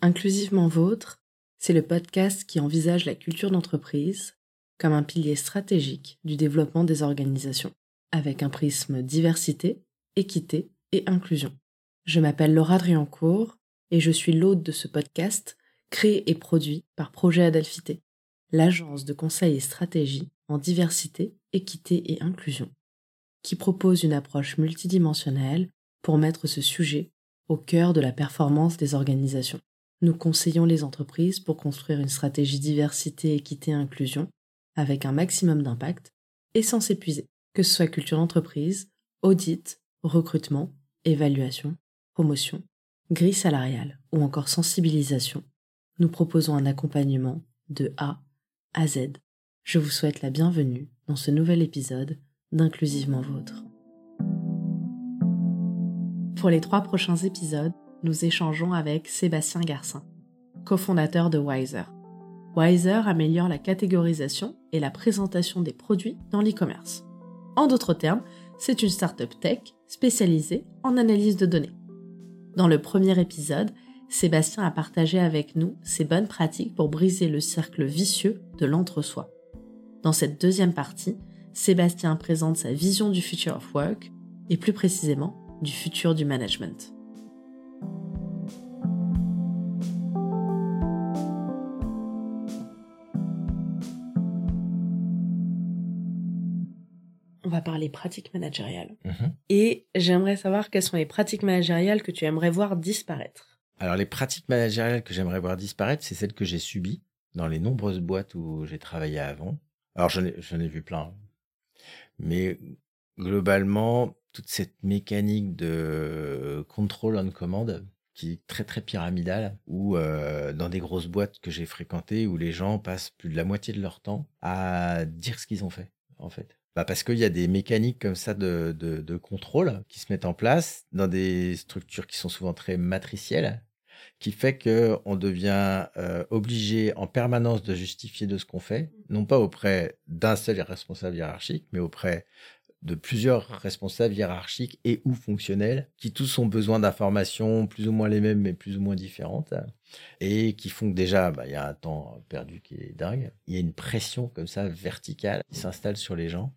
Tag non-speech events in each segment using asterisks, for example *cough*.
Inclusivement Vôtre, c'est le podcast qui envisage la culture d'entreprise comme un pilier stratégique du développement des organisations, avec un prisme diversité, équité et inclusion. Je m'appelle Laura Driancourt et je suis l'hôte de ce podcast créé et produit par Projet Adelphité, l'agence de conseil et stratégie en diversité, équité et inclusion, qui propose une approche multidimensionnelle pour mettre ce sujet au cœur de la performance des organisations. Nous conseillons les entreprises pour construire une stratégie diversité, équité inclusion avec un maximum d'impact et sans s'épuiser, que ce soit culture d'entreprise, audit, recrutement, évaluation, promotion, grille salariale ou encore sensibilisation. Nous proposons un accompagnement de A à Z. Je vous souhaite la bienvenue dans ce nouvel épisode d'Inclusivement Vôtre. Pour les trois prochains épisodes, nous échangeons avec Sébastien Garcin, cofondateur de Wiser. Wiser améliore la catégorisation et la présentation des produits dans l'e-commerce. En d'autres termes, c'est une startup tech spécialisée en analyse de données. Dans le premier épisode, Sébastien a partagé avec nous ses bonnes pratiques pour briser le cercle vicieux de l'entre-soi. Dans cette deuxième partie, Sébastien présente sa vision du future of work et plus précisément du futur du management. Va parler pratiques managériales. Mhm. Et j'aimerais savoir quelles sont les pratiques managériales que tu aimerais voir disparaître. Alors, les pratiques managériales que j'aimerais voir disparaître, c'est celles que j'ai subies dans les nombreuses boîtes où j'ai travaillé avant. Alors, j'en ai, vu plein. Mais globalement, toute cette mécanique de contrôle on commande qui est très très pyramidale, ou euh, dans des grosses boîtes que j'ai fréquentées où les gens passent plus de la moitié de leur temps à dire ce qu'ils ont fait, en fait. Bah parce qu'il y a des mécaniques comme ça de, de, de contrôle qui se mettent en place dans des structures qui sont souvent très matricielles, qui fait que on devient euh, obligé en permanence de justifier de ce qu'on fait, non pas auprès d'un seul responsable hiérarchique, mais auprès de plusieurs responsables hiérarchiques et ou fonctionnels qui tous ont besoin d'informations plus ou moins les mêmes mais plus ou moins différentes et qui font que déjà bah, il y a un temps perdu qui est dingue. Il y a une pression comme ça verticale qui s'installe sur les gens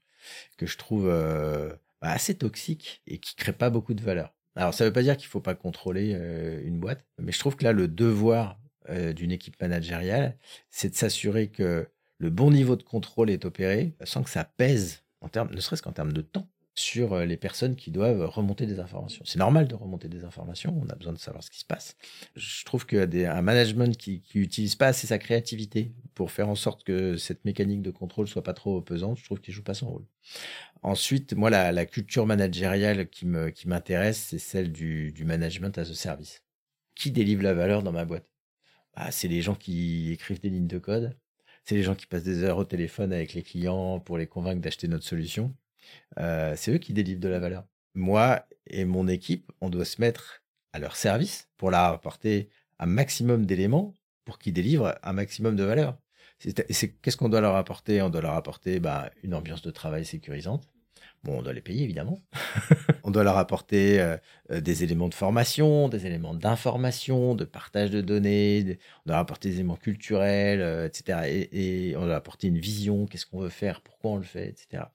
que je trouve euh, bah, assez toxique et qui crée pas beaucoup de valeur. Alors ça veut pas dire qu'il faut pas contrôler euh, une boîte mais je trouve que là le devoir euh, d'une équipe managériale c'est de s'assurer que le bon niveau de contrôle est opéré sans que ça pèse en termes, ne serait-ce qu'en termes de temps, sur euh, les personnes qui doivent remonter des informations. C'est normal de remonter des informations, on a besoin de savoir ce qui se passe. Je trouve qu'un management qui n'utilise pas assez sa créativité pour faire en sorte que cette mécanique de contrôle soit pas trop pesante, je trouve qu'il joue pas son rôle. Ensuite, moi, la, culture managériale qui m'intéresse, c'est celle du, management as a service. Qui délivre la valeur dans ma boîte? Bah, C'est les gens qui écrivent des lignes de code, c'est les gens qui passent des heures au téléphone avec les clients pour les convaincre d'acheter notre solution. C'est eux qui délivrent de la valeur. Moi et mon équipe, on doit se mettre à leur service pour leur apporter un maximum d'éléments pour qu'ils délivrent un maximum de valeur. Qu'est-ce qu'on doit leur apporter? On doit leur apporter bah, une ambiance de travail sécurisante. Bon, on doit les payer évidemment. *laughs* on doit leur apporter euh, euh, des éléments de formation, des éléments d'information, de partage de données. de- on doit leur apporter des éléments culturels, euh, etc. Et, et on doit leur apporter une vision. Qu'est-ce qu'on veut faire Pourquoi on le fait, etc.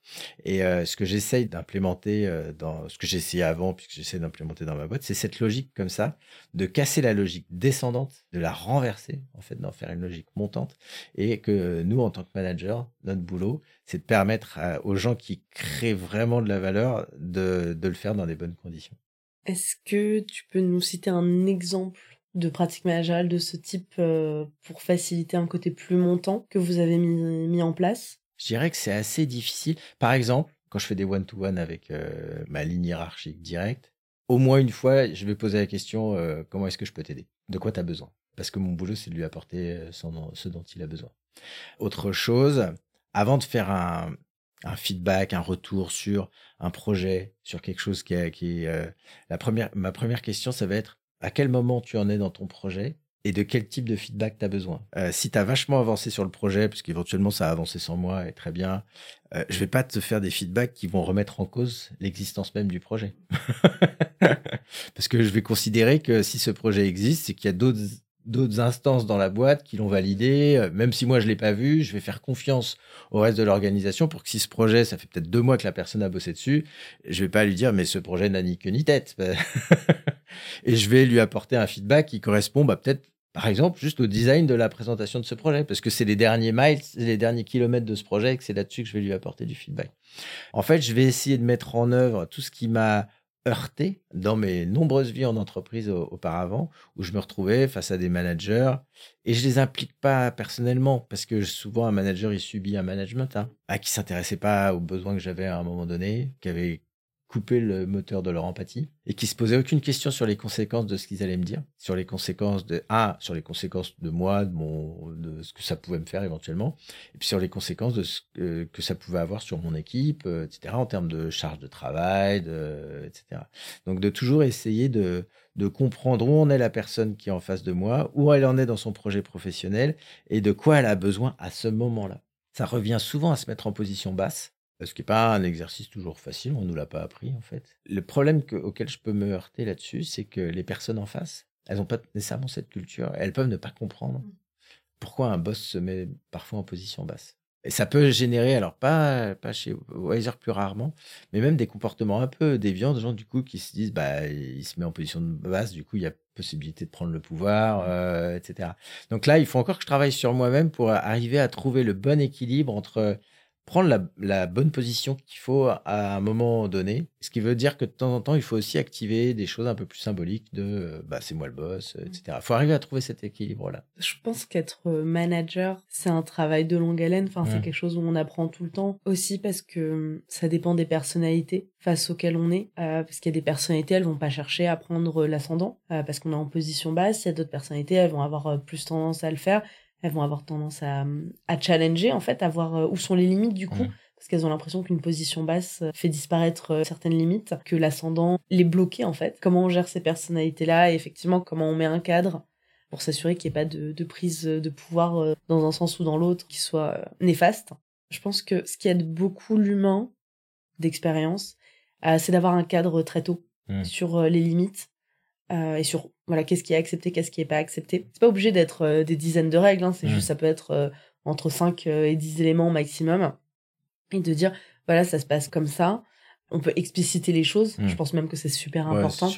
Et euh, ce que j'essaye d'implémenter dans ce que j'ai essayé avant, puis que j'essaie d'implémenter dans ma boîte, c'est cette logique comme ça, de casser la logique descendante, de la renverser en fait, d'en faire une logique montante, et que nous, en tant que manager, notre boulot, c'est de permettre à- aux gens qui créent vraiment de la valeur de, de le faire dans des bonnes conditions. Est-ce que tu peux nous citer un exemple de pratique managériale de ce type euh, pour faciliter un côté plus montant que vous avez mis, mis en place? Je dirais que c'est assez difficile. Par exemple, quand je fais des one-to-one avec euh, ma ligne hiérarchique directe, au moins une fois, je vais poser la question euh, comment est-ce que je peux t'aider? De quoi tu as besoin? Parce que mon boulot, c'est de lui apporter son- ce dont il a besoin. Autre chose, avant de faire un, feedback, un retour sur un projet, sur quelque chose qui est, qui est, euh, la première, ma première question, ça va être à quel moment tu en es dans ton projet et de quel type de feedback tu as besoin? Euh, si tu as vachement avancé sur le projet, parce qu'éventuellement ça a avancé sans moi et très bien, euh, je vais pas te faire des feedbacks qui vont remettre en cause l'existence même du projet. *laughs* parce que je vais considérer que si ce projet existe, c'est qu'il y a d'autres d'autres instances dans la boîte qui l'ont validé. Même si moi, je l'ai pas vu, je vais faire confiance au reste de l'organisation pour que si ce projet, ça fait peut-être deux mois que la personne a bossé dessus, je vais pas lui dire, mais ce projet n'a ni queue ni tête. *laughs* et je vais lui apporter un feedback qui correspond bah, peut-être par exemple, juste au design de la présentation de ce projet, parce que c'est les derniers miles, les derniers kilomètres de ce projet, et que c'est là-dessus que je vais lui apporter du feedback. En fait, je vais essayer de mettre en œuvre tout ce qui m'a heurté dans mes nombreuses vies en entreprise auparavant, où je me retrouvais face à des managers, et je les implique pas personnellement, parce que souvent un manager, il subit un management, hein, à qui s'intéressait pas aux besoins que j'avais à un moment donné, qui avait couper le moteur de leur empathie et qui se posaient aucune question sur les conséquences de ce qu'ils allaient me dire, sur les conséquences de ah, sur les conséquences de moi, de mon de ce que ça pouvait me faire éventuellement, et puis sur les conséquences de ce que, ça pouvait avoir sur mon équipe, euh, etc. en termes de charge de travail, de, etc. Donc de toujours essayer de de comprendre où en est la personne qui est en face de moi, où elle en est dans son projet professionnel et de quoi elle a besoin à ce moment-là. Ça revient souvent à se mettre en position basse ce qui n'est pas un exercice toujours facile, on ne nous l'a pas appris en fait. Le problème auquel je peux me heurter là-dessus, c'est que les personnes en face, elles n'ont pas nécessairement cette culture, elles peuvent ne pas comprendre mmh. pourquoi un boss se met parfois en position basse. Et ça peut générer, alors pas, pas chez Wiser plus rarement, mais même des comportements un peu déviants de gens du coup qui se disent, bah, il se met en position de basse, du coup il y a possibilité de prendre le pouvoir, mmh. euh, etc. Donc là, il faut encore que je travaille sur moi-même pour arriver à trouver le bon équilibre entre prendre la, bonne position qu'il faut à un moment donné. Ce qui veut dire que de temps en temps, il faut aussi activer des choses un peu plus symboliques de euh, bah, c'est moi le boss, etc. Il faut arriver à trouver cet équilibre-là. Je pense qu'être euh, manager, c'est un travail de longue haleine. Enfin, c'est mmh. quelque chose où on apprend tout le temps. Aussi parce que hum, ça dépend des personnalités face auxquelles on est. Euh, parce qu'il y a des personnalités, elles vont pas chercher à prendre l'ascendant parce qu'on est en position basse. Il y a d'autres personnalités, elles vont avoir plus tendance à le faire elles vont avoir tendance à, à challenger, en fait, à voir euh, où sont les limites du coup. Parce qu'elles ont l'impression qu'une position basse euh, fait disparaître euh, certaines limites, que l'ascendant les bloquer en fait. Comment on gère ces personnalités-là et effectivement comment on met un cadre pour s'assurer qu'il n'y ait pas de, de, prise de pouvoir dans un sens ou dans l'autre qui soit néfaste. Je pense que ce qui aide beaucoup l'humain d'expérience, c'est d'avoir un cadre très tôt mmh. sur les limites euh, et sur voilà qu'est-ce qui est accepté, qu'est-ce qui est pas accepté. C'est pas obligé d'être euh, des dizaines de règles, hein, c'est juste ça peut être euh, entre 5 et 10 éléments maximum et de dire voilà ça se passe comme ça. On peut expliciter les choses. Je mmh. pense même que c'est super important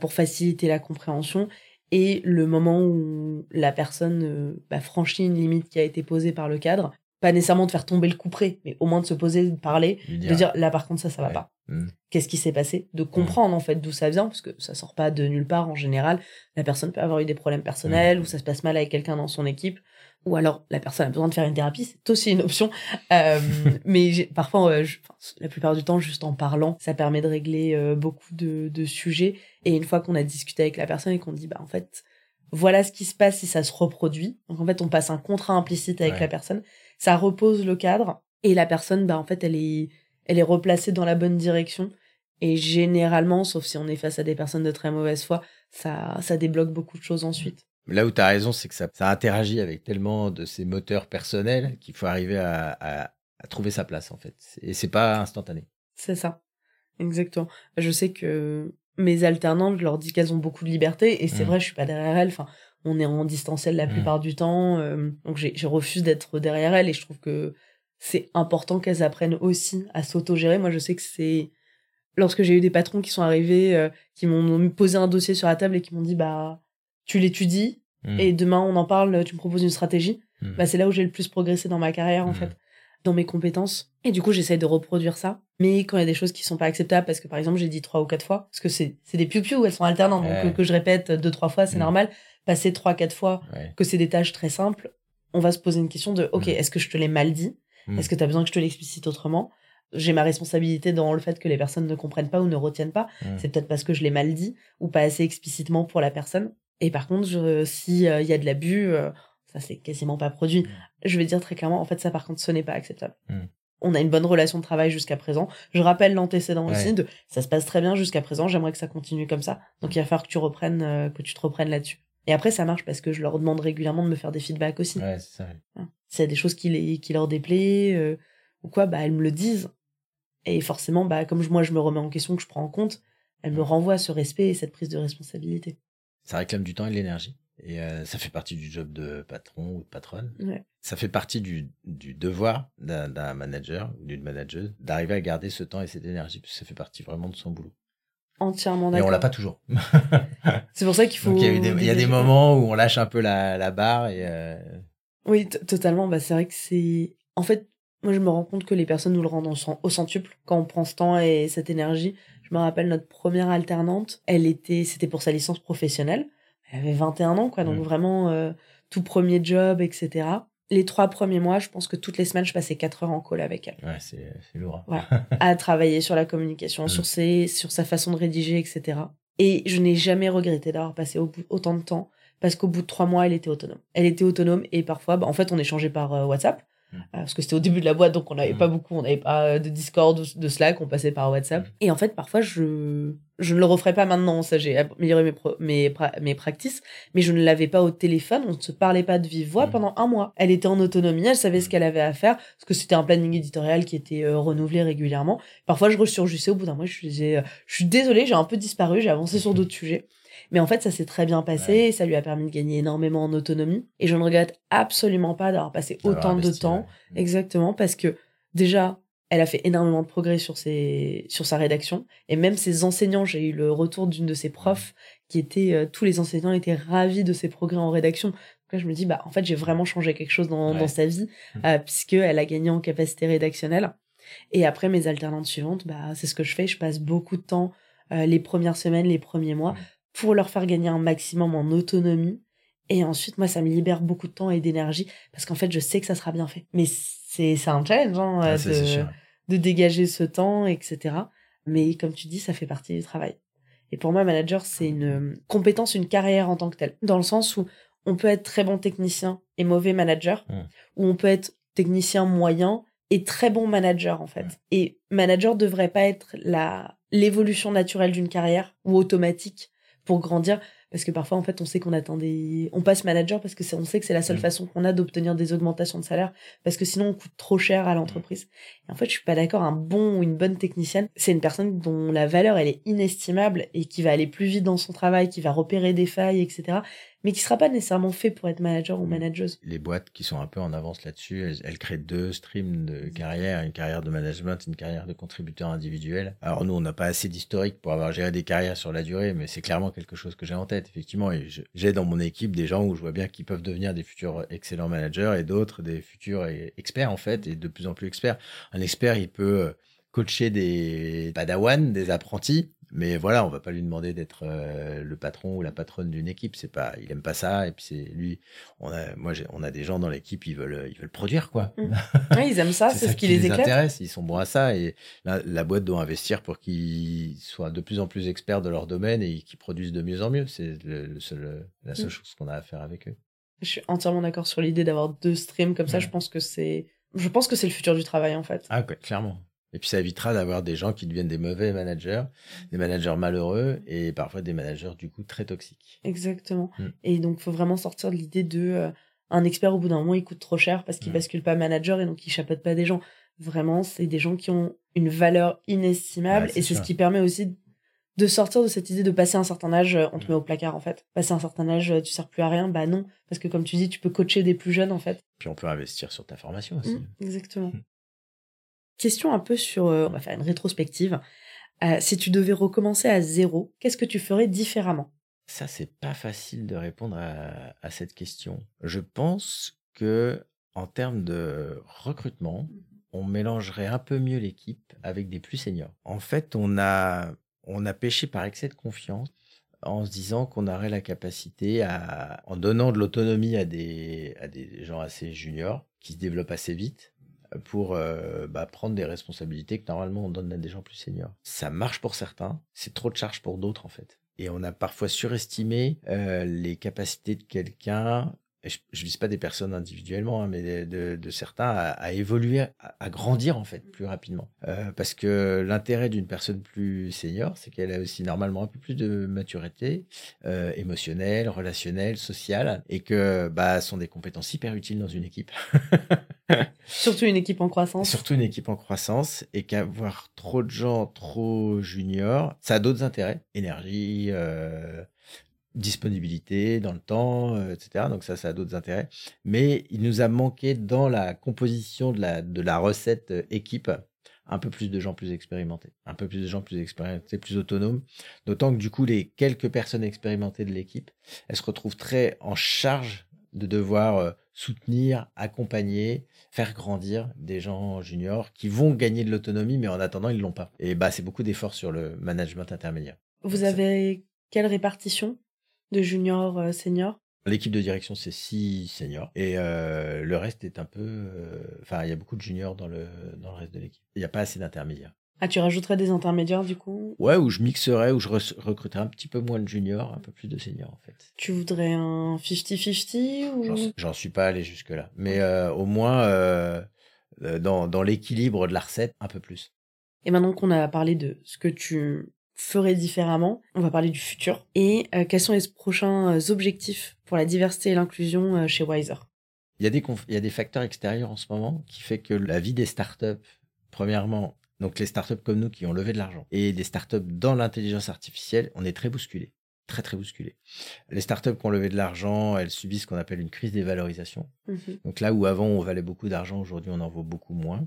pour faciliter la compréhension et le moment où la personne bah, franchit une limite qui a été posée par le cadre, pas nécessairement de faire tomber le coup près, mais au moins de se poser, de parler, de dire là par contre ça ça va pas. Mmh. Qu'est-ce qui s'est passé? De mmh. comprendre en fait d'où ça vient, parce que ça sort pas de nulle part en général. La personne peut avoir eu des problèmes personnels, mmh. ou ça se passe mal avec quelqu'un dans son équipe, ou alors la personne a besoin de faire une thérapie, c'est aussi une option. Euh, *laughs* mais parfois, la plupart du temps, juste en parlant, ça permet de régler euh, beaucoup de, de, sujets. Et une fois qu'on a discuté avec la personne et qu'on dit bah en fait voilà ce qui se passe si ça se reproduit. Donc en fait, on passe un contrat implicite avec la personne ça repose le cadre et la personne, bah, en fait, elle est, elle est replacée dans la bonne direction. Et généralement, sauf si on est face à des personnes de très mauvaise foi, ça, ça débloque beaucoup de choses ensuite. Là où tu as raison, c'est que ça, ça, interagit avec tellement de ces moteurs personnels qu'il faut arriver à, à, trouver sa place, en fait. Et c'est pas instantané. C'est ça. Exactement. Je sais que mes alternantes, je leur dis qu'elles ont beaucoup de liberté, et c'est mmh. vrai, je suis pas derrière elles. Enfin, on est en distanciel la mmh. plupart du temps. Euh, donc je refuse d'être derrière elles et je trouve que c'est important qu'elles apprennent aussi à s'autogérer. Moi, je sais que c'est lorsque j'ai eu des patrons qui sont arrivés, euh, qui m'ont posé un dossier sur la table et qui m'ont dit bah tu l'étudies mmh. et demain on en parle, tu me proposes une stratégie. Mmh. Bah c'est là où j'ai le plus progressé dans ma carrière en fait, dans mes compétences. Et du coup, j'essaye de reproduire ça. Mais quand il y a des choses qui sont pas acceptables, parce que par exemple, j'ai dit trois ou quatre fois, parce que c'est des piou-piou, elles sont alternantes, donc que, je répète deux, trois fois, c'est normal passer trois, quatre fois, que c'est des tâches très simples, on va se poser une question de, OK, mm. est-ce que je te l'ai mal dit? Mm. Est-ce que tu as besoin que je te l'explicite autrement? J'ai ma responsabilité dans le fait que les personnes ne comprennent pas ou ne retiennent pas. Mm. C'est peut-être parce que je l'ai mal dit ou pas assez explicitement pour la personne. Et par contre, je, si euh, il y a de l'abus, euh, ça c'est quasiment pas produit. Je vais dire très clairement, en fait, ça par contre, ce n'est pas acceptable. On a une bonne relation de travail jusqu'à présent. Je rappelle l'antécédent aussi de ça se passe très bien jusqu'à présent. J'aimerais que ça continue comme ça. Donc il va falloir que tu reprennes, euh, que tu te reprennes là-dessus. Et après, ça marche parce que je leur demande régulièrement de me faire des feedbacks aussi. Ouais, c'est ça. Hein. S'il y a des choses qui, les, qui leur déplaît euh, ou quoi, bah, elles me le disent. Et forcément, bah, comme moi, je me remets en question, que je prends en compte, elles me renvoient ce respect et cette prise de responsabilité. Ça réclame du temps et de l'énergie. Et euh, ça fait partie du job de patron ou de patronne. Ouais. Ça fait partie du, du devoir d'un d'un manager ou d'une manageuse d'arriver à garder ce temps et cette énergie, parce que ça fait partie vraiment de son boulot. Entièrement Mais on d'accord. l'a pas toujours. *laughs* C'est pour ça qu'il faut. Donc il y a, des, il y a des dégager- moments où on lâche un peu la, la barre et euh, Oui, totalement. Bah, c'est vrai que c'est. En fait, moi, je me rends compte que les personnes nous le rendent au cent- au centuple quand on prend ce temps et cette énergie. Je me rappelle notre première alternante. Elle était, c'était pour sa licence professionnelle. Elle avait 21 ans, quoi. Donc Mm. vraiment, euh, tout premier job, etc. Les trois premiers mois, je pense que toutes les semaines, je passais 4 heures en call avec elle. ouais, c'est lourd. hein. Voilà. à *laughs* travailler sur la communication, Mm. sur, ses, sur sa façon de rédiger, etc. Et je n'ai jamais regretté d'avoir passé au bout- autant de temps parce qu'au bout de trois mois, elle était autonome. Elle était autonome et parfois, bah, en fait, on échangeait par euh, WhatsApp Mm. Parce que c'était au début de la boîte, donc on n'avait Mm. pas beaucoup, on n'avait pas euh, de Discord ou de Slack, on passait par WhatsApp. Mm. Et en fait, parfois, je je ne le referai pas maintenant, ça j'ai amélioré mes, pro- mes, pra- mes practices, mais je ne l'avais pas au téléphone, on ne se parlait pas de vive voix Mm. pendant un mois. Elle était en autonomie, elle savait ce Mm. qu'elle avait à faire, parce que c'était un planning éditorial qui était euh, renouvelé régulièrement. Parfois, je ressurgissais au bout d'un mois, je disais, euh, je suis désolée, j'ai un peu disparu, j'ai avancé sur d'autres sujets. Mais en fait, ça s'est très bien passé, Ouais. ça lui a permis de gagner énormément en autonomie. Et je ne regrette absolument pas d'avoir passé autant de temps. ouais. Exactement, parce que déjà, elle a fait énormément de progrès sur, ses, sur sa rédaction. Et même ses enseignants, j'ai eu le retour d'une de ses profs qui était, euh, tous les enseignants étaient ravis de ses progrès en rédaction. Donc là, je me dis, bah, en fait, j'ai vraiment changé quelque chose dans, Ouais. dans sa vie, Mhm. euh, puisqu'elle a gagné en capacité rédactionnelle. Et après, mes alternantes suivantes, bah, c'est ce que je fais. Je passe beaucoup de temps, euh, les premières semaines, les premiers mois. Pour leur faire gagner un maximum en autonomie. Et ensuite, moi, ça me libère beaucoup de temps et d'énergie, parce qu'en fait, je sais que ça sera bien fait. Mais c'est c'est un challenge, hein, Ah, euh, de, de dégager ce temps, etc. Mais comme tu dis, ça fait partie du travail. Et pour moi, manager, c'est une euh, compétence, une carrière en tant que telle. Dans le sens où on peut être très bon technicien et mauvais manager, Mm. ou on peut être technicien moyen et très bon manager, en fait. Mm. Et manager devrait pas être la l'évolution naturelle d'une carrière ou automatique pour grandir. Parce que parfois, en fait, on sait qu'on attend des... On passe manager parce que c'est, on sait que c'est la seule Mm. façon qu'on a d'obtenir des augmentations de salaire. Parce que sinon, on coûte trop cher à l'entreprise. Et en fait, je suis pas d'accord. Un bon ou une bonne technicienne, c'est une personne dont la valeur, elle est inestimable et qui va aller plus vite dans son travail, qui va repérer des failles, etc. Mais qui sera pas nécessairement fait pour être manager ou Mm. manageuse. Les boîtes qui sont un peu en avance là-dessus, elles, elles créent deux streams de carrière, une carrière de management, une carrière de contributeur individuel. Alors nous, on n'a pas assez d'historique pour avoir géré des carrières sur la durée, mais c'est clairement quelque chose que j'ai en tête, effectivement. Et j'ai dans mon équipe des gens où je vois bien qu'ils peuvent devenir des futurs excellents managers et d'autres des futurs experts, en fait, et de plus en plus experts. Un expert, il peut euh, coacher des padawans, des apprentis, mais voilà, on va pas lui demander d'être euh, le patron ou la patronne d'une équipe. C'est pas, il aime pas ça. Et puis c'est lui. On a, moi, on a des gens dans l'équipe, ils veulent, ils veulent produire quoi. Mm. *laughs* Ouais, ils aiment ça, c'est ce qui les intéresse. Ils sont bons à ça et la, la boîte doit investir pour qu'ils soient de plus en plus experts de leur domaine et qu'ils produisent de mieux en mieux. C'est le, la seule Mm. chose qu'on a à faire avec eux. Je suis entièrement d'accord sur l'idée d'avoir deux streams comme ça. Ouais. Je pense que c'est, je pense que c'est le futur du travail, en fait. Ah, quoi, clairement. Et puis ça évitera d'avoir des gens qui deviennent des mauvais managers, des managers malheureux et parfois des managers du coup très toxiques. Exactement. Mm. Et donc, faut vraiment sortir de l'idée de euh, un expert au bout d'un moment, il coûte trop cher parce qu'il Mm. bascule pas manager et donc il chapeaute pas des gens. Vraiment, c'est des gens qui ont une valeur inestimable Ouais, et c'est ce qui permet aussi de sortir de cette idée de passer un certain âge, euh, on te Mm. met au placard en fait. Passer un certain âge, euh, tu sers plus à rien. Bah non, parce que comme tu dis, tu peux coacher des plus jeunes en fait. Puis on peut investir sur ta formation aussi. Exactement. Question un peu sur, euh, on va faire une rétrospective. Euh, si tu devais recommencer à zéro, qu'est-ce que tu ferais différemment? Ça, c'est pas facile de répondre à, à cette question. Je pense que en termes de recrutement, on mélangerait un peu mieux l'équipe avec des plus seniors. En fait, on a, on a pêché par excès de confiance en se disant qu'on aurait la capacité à, en donnant de l'autonomie à des, à des gens assez juniors qui se développent assez vite pour euh, bah, prendre des responsabilités que normalement on donne à des gens plus seniors. Ça marche pour certains, c'est trop de charge pour d'autres en fait. Et on a parfois surestimé euh, les capacités de quelqu'un, je ne vise pas des personnes individuellement, hein, mais de, certains à, évoluer, à, grandir en fait plus rapidement. Euh, parce que l'intérêt d'une personne plus senior, c'est qu'elle a aussi normalement un peu plus de maturité émotionnelle, relationnelle, sociale, et que bah, sont des compétences hyper utiles dans une équipe. *laughs* *laughs* Surtout une équipe en croissance. Surtout une équipe en croissance et qu'avoir trop de gens trop juniors, ça a d'autres intérêts. Énergie, euh, disponibilité dans le temps, euh, etc. Donc ça, ça a d'autres intérêts. Mais il nous a manqué dans la composition de la, de la recette euh, équipe un peu plus de gens plus expérimentés, un peu plus de gens plus expérimentés, plus autonomes. D'autant que du coup, les quelques personnes expérimentées de l'équipe, elles se retrouvent très en charge de devoir euh, soutenir, accompagner, faire grandir des gens juniors qui vont gagner de l'autonomie, mais en attendant, ils l'ont pas. Et bah, c'est beaucoup d'efforts sur le management intermédiaire. Vous avez quelle répartition de juniors, euh, seniors? L'équipe de direction, c'est six seniors. Et euh, le reste est un peu. euh, Enfin, il y a beaucoup de juniors dans le, dans le reste de l'équipe. Il n'y a pas assez d'intermédiaires. Ah, tu rajouterais des intermédiaires du coup? Ouais, où je mixerais, où je re- recruterais un petit peu moins de juniors, un peu plus de seniors en fait. Tu voudrais un 50-50 ou... J'en suis pas allé jusque-là. Mais euh, au moins, euh, euh, dans, dans l'équilibre de la recette, un peu plus. Et maintenant qu'on a parlé de ce que tu ferais différemment, on va parler du futur. Et euh, quels sont les prochains objectifs pour la diversité et l'inclusion chez Wiser? Il y, a des il y a des facteurs extérieurs en ce moment qui fait que la vie des startups, premièrement, donc les startups comme nous qui ont levé de l'argent, et des startups dans l'intelligence artificielle, on est très bousculés. Très, très bousculés. Les startups qui ont levé de l'argent, elles subissent ce qu'on appelle une crise des valorisations. Donc là où avant on valait beaucoup d'argent, aujourd'hui on en vaut beaucoup moins.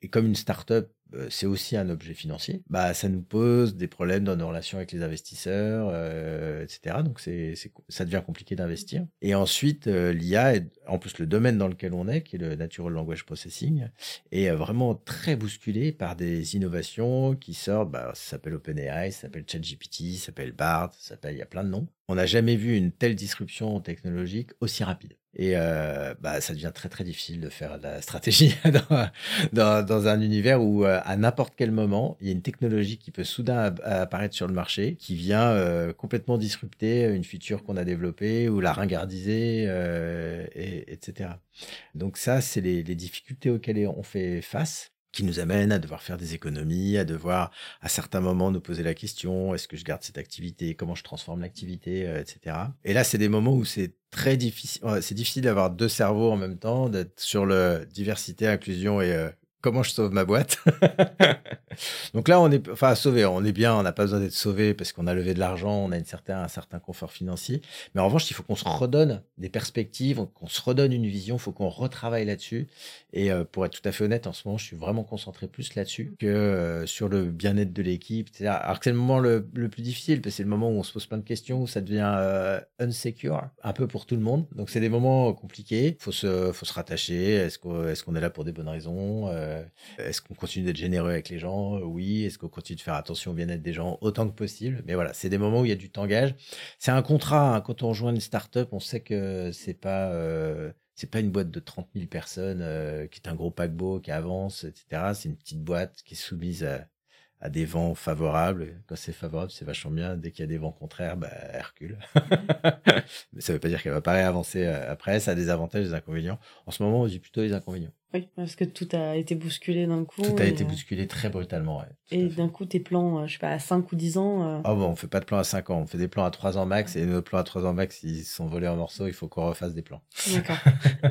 Et comme une start-up, c'est aussi un objet financier, bah, ça nous pose des problèmes dans nos relations avec les investisseurs, euh, etc. Donc ça devient compliqué d'investir. Et ensuite, euh, l'IA, en plus le domaine dans lequel on est, qui est le Natural Language Processing, est euh, vraiment très bousculé par des innovations qui sortent, bah, ça s'appelle OpenAI, ça s'appelle ChatGPT, ça s'appelle BART, ça s'appelle, il y a plein de noms. On n'a jamais vu une telle disruption technologique aussi rapide. Et euh, bah, ça devient très très difficile de faire de la stratégie *laughs* dans, un univers où euh, à n'importe quel moment, il y a une technologie qui peut soudain app- apparaître sur le marché, qui vient euh, complètement disrupter une feature qu'on a développée ou la ringardiser, euh, et, etc. Donc ça, c'est les, difficultés auxquelles on fait face qui nous amènent à devoir faire des économies, à devoir à certains moments nous poser la question est-ce que je garde cette activité, comment je transforme l'activité, euh, etc. Et là, c'est des moments où c'est très difficile, c'est difficile d'avoir deux cerveaux en même temps, d'être sur le diversité, inclusion et comment je sauve ma boîte. *laughs* Donc là, on est, enfin, sauvé, on est bien, on n'a pas besoin d'être sauvé parce qu'on a levé de l'argent, on a une certain, un certain confort financier. Mais en revanche, il faut qu'on se redonne des perspectives, qu'on se redonne une vision, il faut qu'on retravaille là-dessus. Et euh, pour être tout à fait honnête, en ce moment, je suis vraiment concentré plus là-dessus que euh, sur le bien-être de l'équipe. Alors que c'est le moment le, le plus difficile, parce que c'est le moment où on se pose plein de questions, où ça devient euh, unsecure, un peu pour tout le monde. Donc c'est des moments compliqués. Faut se, faut se rattacher. Est-ce qu'on, est-ce qu'on est là pour des bonnes raisons Euh, Est-ce qu'on continue d'être généreux avec les gens? Oui. Est-ce qu'on continue de faire attention au bien-être des gens autant que possible? Mais voilà, c'est des moments où il y a du tangage. C'est un contrat. hein. Quand on rejoint une start-up, on sait que c'est pas euh, c'est pas une boîte de 30 000 personnes euh, qui est un gros paquebot qui avance, etc. C'est une petite boîte qui est soumise à, à des vents favorables. Quand c'est favorable, c'est vachement bien. Dès qu'il y a des vents contraires, bah, elle recule. *laughs* Mais ça veut pas dire qu'elle va pas réavancer euh, après. Ça a des avantages, des inconvénients. En ce moment, on dit plutôt les inconvénients. Oui, parce que tout a été bousculé d'un coup. Tout a été euh, bousculé très brutalement. Ouais, Et d'un coup, tes plans, euh, je sais pas, à 5 ou 10 ans. euh, Ah bon, on fait pas de plan à 5 ans, on fait des plans à 3 ans max, et nos plans à 3 ans max, ils sont volés en morceaux, il faut qu'on refasse des plans. D'accord.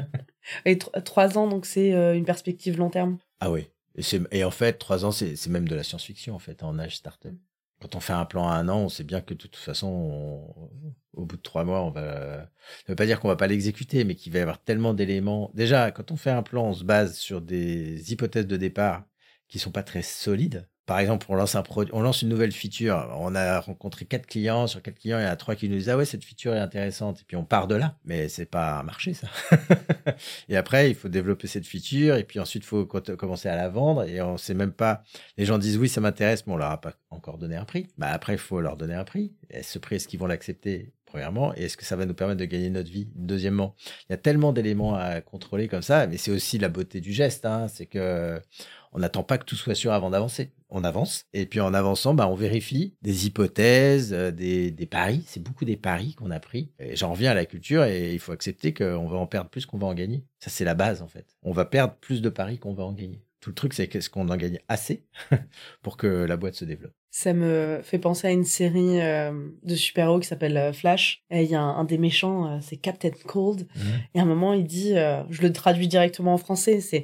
*laughs* et 3 ans, donc c'est euh, une perspective long terme? Ah oui. Et, et en fait, 3 ans, c'est c'est même de la science-fiction, en fait, en âge startup. Quand on fait un plan à un an, on sait bien que de toute façon, on- au bout de trois mois, on va. Ça veut pas dire qu'on va pas l'exécuter, mais qu'il va y avoir tellement d'éléments. Déjà, quand on fait un plan, on se base sur des hypothèses de départ qui sont pas très solides. Par exemple, on lance un on lance une nouvelle feature. On a rencontré quatre clients. Sur quatre clients, il y en a trois qui nous disent ah ouais cette feature est intéressante. Et puis on part de là. Mais c'est pas un marché ça. *laughs* et après, il faut développer cette feature. Et puis ensuite, il faut co- commencer à la vendre. Et on sait même pas. Les gens disent oui, ça m'intéresse, mais on leur a pas encore donné un prix. Bah après, il faut leur donner un prix. Et ce prix, est-ce qu'ils vont l'accepter? Premièrement, et est-ce que ça va nous permettre de gagner notre vie? Deuxièmement, il y a tellement d'éléments à contrôler comme ça, mais c'est aussi la beauté du geste. Hein, c'est que on n'attend pas que tout soit sûr avant d'avancer. On avance, et puis en avançant, bah, on vérifie des hypothèses, euh, des, des paris. C'est beaucoup des paris qu'on a pris. Et j'en reviens à la culture, et il faut accepter qu'on va en perdre plus qu'on va en gagner. Ça, c'est la base, en fait. On va perdre plus de paris qu'on va en gagner. Tout le truc, c'est qu'est-ce qu'on en gagne assez *laughs* pour que la boîte se développe? Ça me fait penser à une série euh, de super-héros qui s'appelle euh, Flash. Et il y a un, un des méchants, euh, c'est Captain Cold. Et à un moment, il dit, euh, je le traduis directement en français, c'est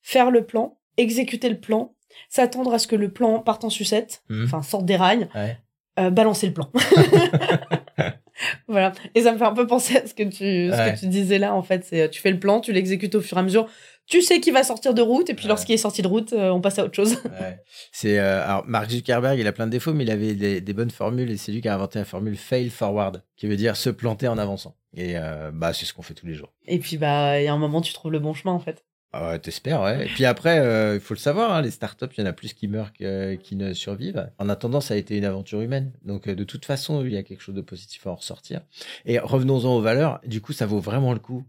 faire le plan, exécuter le plan, s'attendre à ce que le plan parte en sucette, Mhm. enfin sorte des rails, Ouais. euh, balancer le plan. *laughs* *laughs* voilà. Et ça me fait un peu penser à ce que tu, ce que tu disais là, en fait. C'est, tu fais le plan, tu l'exécutes au fur et à mesure. Tu sais qu'il va sortir de route, et puis lorsqu'il est sorti de route, euh, on passe à autre chose. *laughs* C'est, euh, alors, Mark Zuckerberg, il a plein de défauts, mais il avait des, bonnes formules, et c'est lui qui a inventé la formule fail forward, qui veut dire se planter en avançant. Et euh, bah, c'est ce qu'on fait tous les jours. Et puis, bah, il y a un moment, tu trouves le bon chemin, en fait. Ah ouais, t'espères, ouais. Et puis après, il faut le savoir, hein, les startups, il y en a plus qui meurent que, qui ne survivent. En attendant, ça a été une aventure humaine. Donc, de toute façon, il y a quelque chose de positif à en ressortir. Et revenons-en aux valeurs. Du coup, ça vaut vraiment le coup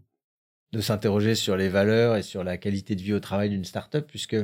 de s'interroger sur les valeurs et sur la qualité de vie au travail d'une startup, puisque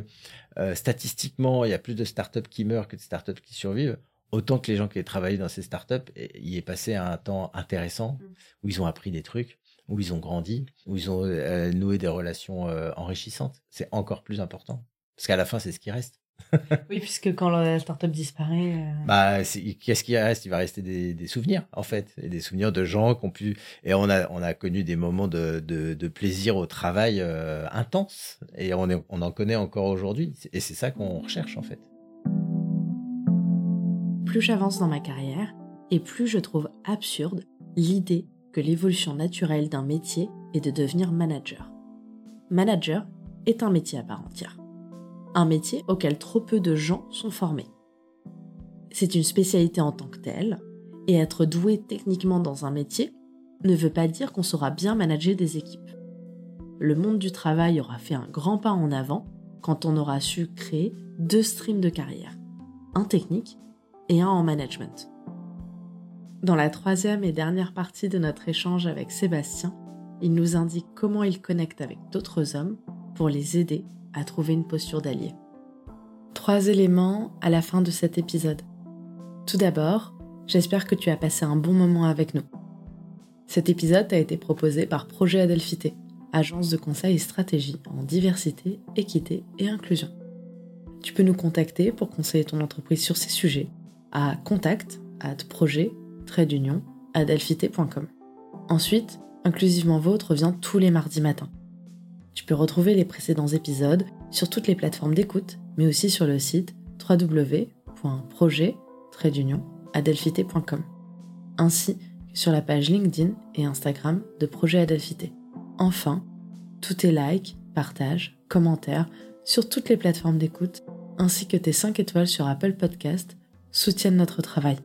euh, statistiquement, il y a plus de startups qui meurent que de startups qui survivent. Autant que les gens qui ont travaillé dans ces startups y est passé un temps intéressant, mm. où ils ont appris des trucs, où ils ont grandi, où ils ont euh, noué des relations euh, enrichissantes. C'est encore plus important. Parce qu'à la fin, c'est ce qui reste. *laughs* oui, puisque quand la startup disparaît. Euh, bah, qu'est-ce qui reste? Il va rester des, souvenirs, en fait. Et des souvenirs de gens qui ont pu. Et on a, on a connu des moments de, de, plaisir au travail intense. Et on, est, on en connaît encore aujourd'hui. Et c'est ça qu'on recherche, en fait. Plus j'avance dans ma carrière, et plus je trouve absurde l'idée que l'évolution naturelle d'un métier est de devenir manager. Manager est un métier à part entière. Un métier auquel trop peu de gens sont formés. C'est une spécialité en tant que telle, et être doué techniquement dans un métier ne veut pas dire qu'on saura bien manager des équipes. Le monde du travail aura fait un grand pas en avant quand on aura su créer deux streams de carrière, un technique et un en management. Dans la troisième et dernière partie de notre échange avec Sébastien, il nous indique comment il connecte avec d'autres hommes pour les aider à trouver une posture d'allié. Trois éléments à la fin de cet épisode. Tout d'abord, j'espère que tu as passé un bon moment avec nous. Cet épisode a été proposé par Projet Adelphité, agence de conseil et stratégie en diversité, équité et inclusion. Tu peux nous contacter pour conseiller ton entreprise sur ces sujets à contact at d'union à delphité.com. Ensuite, Inclusivement Vôtre revient tous les mardis matins. Tu peux retrouver les précédents épisodes sur toutes les plateformes d'écoute, mais aussi sur le site wwwprojet ainsi que sur la page LinkedIn et Instagram de Projet Adelphité. Enfin, tous tes likes, partages, commentaires sur toutes les plateformes d'écoute, ainsi que tes 5 étoiles sur Apple Podcast soutiennent notre travail.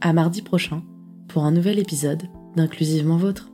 À mardi prochain pour un nouvel épisode d'Inclusivement Vôtre.